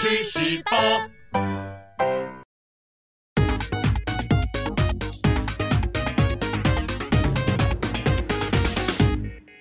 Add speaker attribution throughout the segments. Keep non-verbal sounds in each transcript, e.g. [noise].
Speaker 1: 去十八。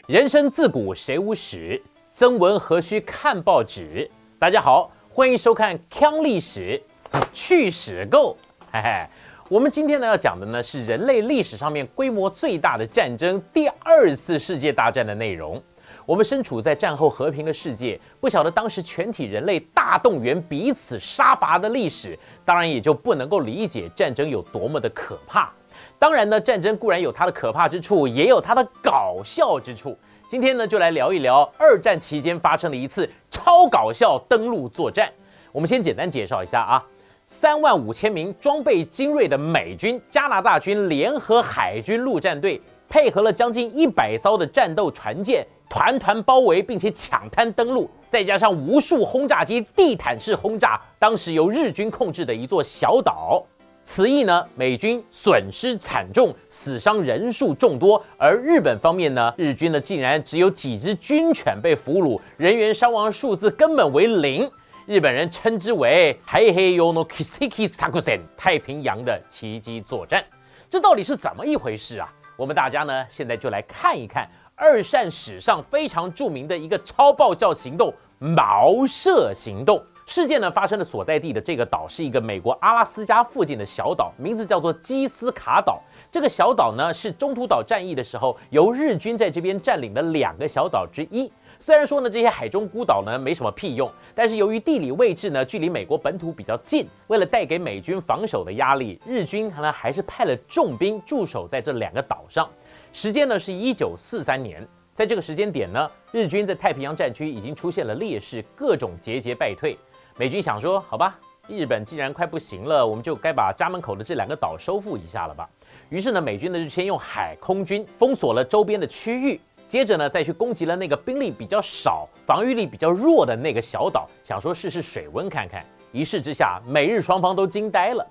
Speaker 2: 人生自古谁无死，曾闻何须看报纸？大家好，欢迎收看《锵历史 [laughs] 去史够》。嘿嘿，我们今天呢要讲的呢是人类历史上面规模最大的战争——第二次世界大战的内容。我们身处在战后和平的世界，不晓得当时全体人类大动员、彼此杀伐的历史，当然也就不能够理解战争有多么的可怕。当然呢，战争固然有它的可怕之处，也有它的搞笑之处。今天呢，就来聊一聊二战期间发生的一次超搞笑登陆作战。我们先简单介绍一下啊，三万五千名装备精锐的美军、加拿大军联合海军陆战队，配合了将近一百艘的战斗船舰，团团包围并且抢滩登陆，再加上无数轰炸机地毯式轰炸，当时由日军控制的一座小岛。此役呢，美军损失惨重，死伤人数众多；而日本方面呢，日军呢竟然只有几只军犬被俘虏，人员伤亡数字根本为零。日本人称之为“太平洋の奇跡作戦”，太平洋的奇迹作战。这到底是怎么一回事啊？我们大家呢，现在就来看一看二战史上非常著名的一个超爆笑行动——茅舍行动。事件呢发生的所在地的这个岛是一个美国阿拉斯加附近的小岛，名字叫做基斯卡岛。这个小岛呢是中途岛战役的时候由日军在这边占领的两个小岛之一。虽然说呢这些海中孤岛呢没什么屁用，但是由于地理位置呢距离美国本土比较近，为了带给美军防守的压力，日军呢还是派了重兵驻守在这两个岛上。时间呢是一九四三年，在这个时间点呢，日军在太平洋战区已经出现了劣势，各种节节败退。美军想说，好吧，日本既然快不行了，我们就该把家门口的这两个岛收复一下了吧。于是呢，美军呢就先用海空军封锁了周边的区域，接着呢再去攻击了那个兵力比较少、防御力比较弱的那个小岛，想说试试水温看看。一试之下，美日双方都惊呆了。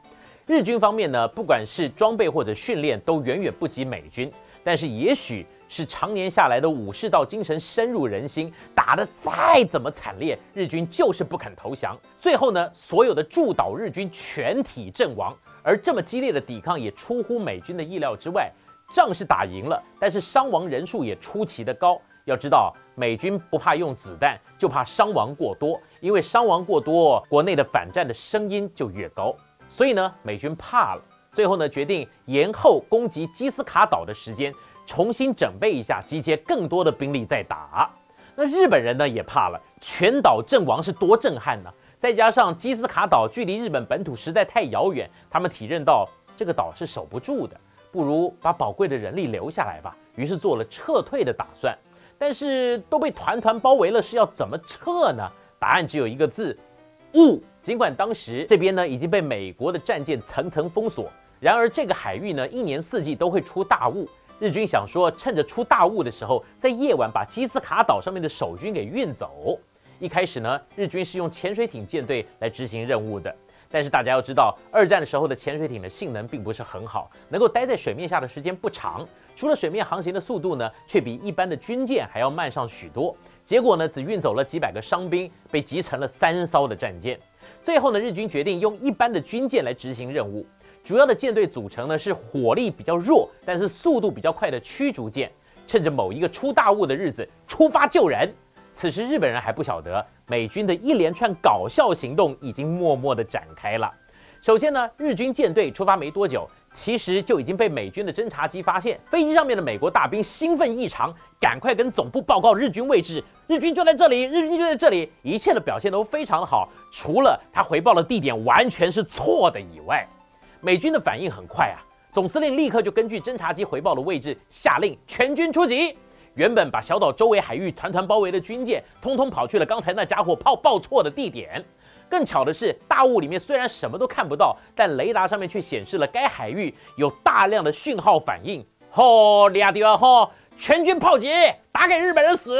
Speaker 2: 日军方面呢，不管是装备或者训练，都远远不及美军，但是也许。是常年下来的武士道精神深入人心，打得再怎么惨烈，日军就是不肯投降。最后呢，所有的驻岛日军全体阵亡。而这么激烈的抵抗也出乎美军的意料之外，仗是打赢了，但是伤亡人数也出奇的高。要知道，美军不怕用子弹，就怕伤亡过多，因为伤亡过多，国内的反战的声音就越高。所以呢，美军怕了，最后呢，决定延后攻击基斯卡岛的时间。重新整备一下，集结更多的兵力再打。那日本人呢也怕了，全岛阵亡是多震撼呢？再加上基斯卡岛距离日本本土实在太遥远，他们体认到这个岛是守不住的，不如把宝贵的人力留下来吧。于是做了撤退的打算。但是都被团团包围了，是要怎么撤呢？答案只有一个字：雾。尽管当时这边呢已经被美国的战舰层层封锁，然而这个海域呢一年四季都会出大雾。日军想说，趁着出大雾的时候，在夜晚把基斯卡岛上面的守军给运走。一开始呢，日军是用潜水艇舰队来执行任务的。但是大家要知道，二战的时候的潜水艇的性能并不是很好，能够待在水面下的时间不长。除了水面航行的速度呢，却比一般的军舰还要慢上许多。结果呢，只运走了几百个伤兵，被集成了三艘的战舰。最后呢，日军决定用一般的军舰来执行任务。主要的舰队组成呢是火力比较弱，但是速度比较快的驱逐舰，趁着某一个出大雾的日子出发救人。此时日本人还不晓得，美军的一连串搞笑行动已经默默的展开了。首先呢，日军舰队出发没多久，其实就已经被美军的侦察机发现。飞机上面的美国大兵兴奋异常，赶快跟总部报告日军位置。日军就在这里，日军就在这里，一切的表现都非常的好，除了他回报的地点完全是错的以外。美军的反应很快啊，总司令立刻就根据侦察机回报的位置下令全军出击。原本把小岛周围海域团团包围的军舰，通通跑去了刚才那家伙炮报错的地点。更巧的是，大雾里面虽然什么都看不到，但雷达上面却显示了该海域有大量的讯号反应。吼，俩地方吼，全军炮击，打给日本人死！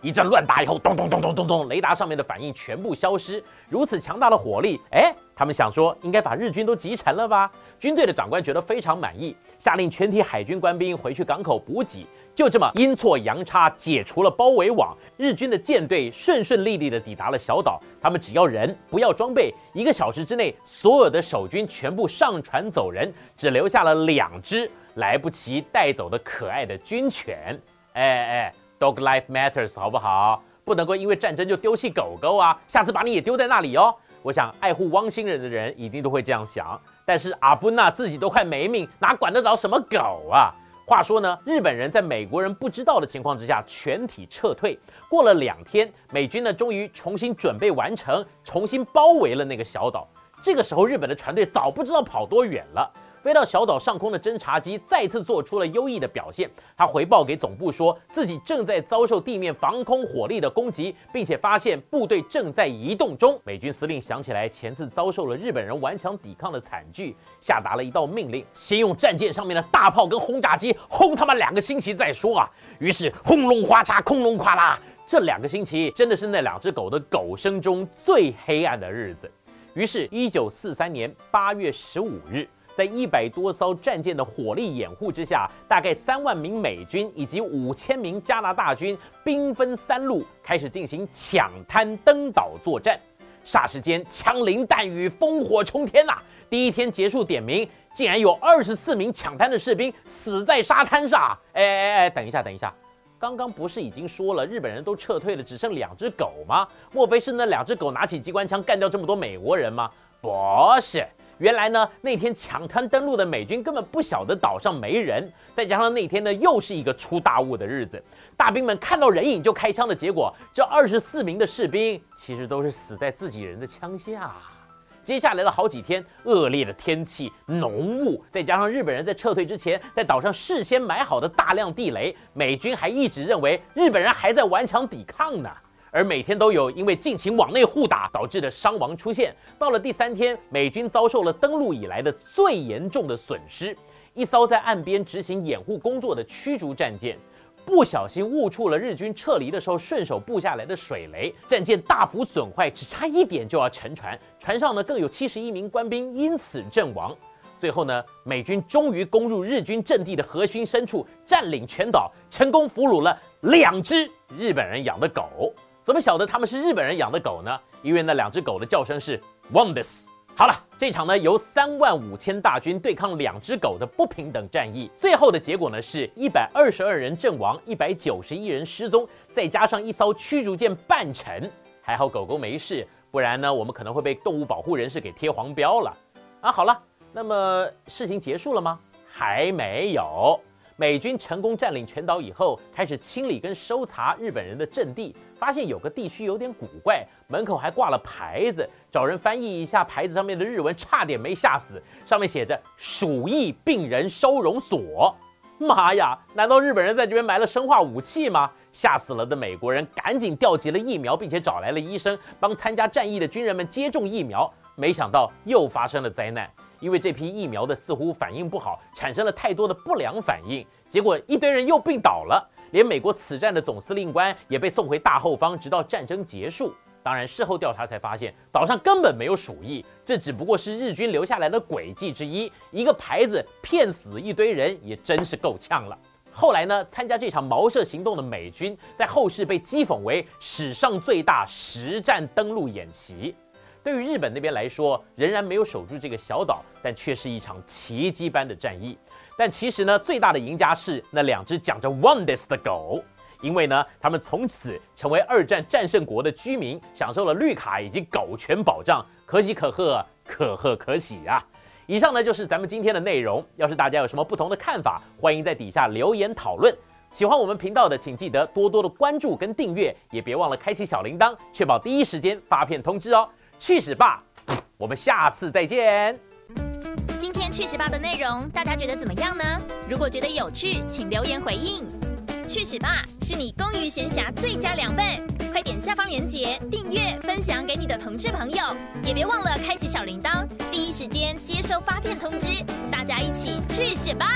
Speaker 2: 一阵乱打以后，咚咚咚咚咚咚，雷达上面的反应全部消失。如此强大的火力，哎，他们想说应该把日军都击沉了吧？军队的长官觉得非常满意，下令全体海军官兵回去港口补给。就这么阴错阳差解除了包围网，日军的舰队顺顺利利地抵达了小岛。他们只要人，不要装备。一个小时之内，所有的守军全部上船走人，只留下了两只来不及带走的可爱的军犬。哎哎，Dog life matters，好不好？不能够因为战争就丢弃狗狗啊！下次把你也丢在那里哦。我想爱护汪星人的人一定都会这样想。但是阿布纳自己都快没命，哪管得着什么狗啊？话说呢，日本人在美国人不知道的情况之下全体撤退。过了两天，美军呢终于重新准备完成，重新包围了那个小岛。这个时候，日本的船队早不知道跑多远了。飞到小岛上空的侦察机再次做出了优异的表现。他回报给总部说自己正在遭受地面防空火力的攻击，并且发现部队正在移动中。美军司令想起来前次遭受了日本人顽强抵抗的惨剧，下达了一道命令：先用战舰上面的大炮跟轰炸机轰他妈两个星期再说啊！于是轰隆哗嚓，空隆哗啦，这两个星期真的是那两只狗的狗生中最黑暗的日子。于是，一九四三年八月十五日。在一百多艘战舰的火力掩护之下，大概三万名美军以及五千名加拿大军兵分三路开始进行抢滩登岛作战。霎时间，枪林弹雨，烽火冲天呐！第一天结束点名，竟然有二十四名抢滩的士兵死在沙滩上。哎哎哎，等一下，等一下，刚刚不是已经说了日本人都撤退了，只剩两只狗吗？莫非是那两只狗拿起机关枪干掉这么多美国人吗？不是。原来呢，那天抢滩登陆的美军根本不晓得岛上没人，再加上那天呢又是一个出大雾的日子，大兵们看到人影就开枪的结果，这二十四名的士兵其实都是死在自己人的枪下。接下来的好几天，恶劣的天气、浓雾，再加上日本人在撤退之前在岛上事先埋好的大量地雷，美军还一直认为日本人还在顽强抵抗呢。而每天都有因为进行往内互打导致的伤亡出现。到了第三天，美军遭受了登陆以来的最严重的损失。一艘在岸边执行掩护工作的驱逐战舰，不小心误触了日军撤离的时候顺手布下来的水雷，战舰大幅损坏，只差一点就要沉船。船上呢更有七十一名官兵因此阵亡。最后呢，美军终于攻入日军阵地的核心深处，占领全岛，成功俘虏了两只日本人养的狗。怎么晓得他们是日本人养的狗呢？因为那两只狗的叫声是 Wonders。好了，这场呢由三万五千大军对抗两只狗的不平等战役，最后的结果呢是一百二十二人阵亡，一百九十一人失踪，再加上一艘驱逐舰半沉，还好狗狗没事，不然呢我们可能会被动物保护人士给贴黄标了。啊，好了，那么事情结束了吗？还没有。美军成功占领全岛以后，开始清理跟搜查日本人的阵地，发现有个地区有点古怪，门口还挂了牌子，找人翻译一下牌子上面的日文，差点没吓死。上面写着“鼠疫病人收容所”。妈呀，难道日本人在这边埋了生化武器吗？吓死了的美国人赶紧调集了疫苗，并且找来了医生，帮参加战役的军人们接种疫苗。没想到又发生了灾难。因为这批疫苗的似乎反应不好，产生了太多的不良反应，结果一堆人又病倒了，连美国此战的总司令官也被送回大后方，直到战争结束。当然，事后调查才发现，岛上根本没有鼠疫，这只不过是日军留下来的诡计之一。一个牌子骗死一堆人，也真是够呛了。后来呢，参加这场毛射行动的美军，在后世被讥讽为史上最大实战登陆演习。对于日本那边来说，仍然没有守住这个小岛，但却是一场奇迹般的战役。但其实呢，最大的赢家是那两只讲着 “wonders” 的狗，因为呢，他们从此成为二战战胜国的居民，享受了绿卡以及狗权保障，可喜可贺，可贺可喜啊！以上呢就是咱们今天的内容。要是大家有什么不同的看法，欢迎在底下留言讨论。喜欢我们频道的，请记得多多的关注跟订阅，也别忘了开启小铃铛，确保第一时间发片通知哦。去死吧！我们下次再见。
Speaker 3: 去屎吧的内容，大家觉得怎么样呢？如果觉得有趣，请留言回应。去屎吧是你公余闲暇最佳良伴，快点下方链接订阅分享给你的同事朋友，也别忘了开启小铃铛，第一时间接收发片通知。大家一起去屎吧！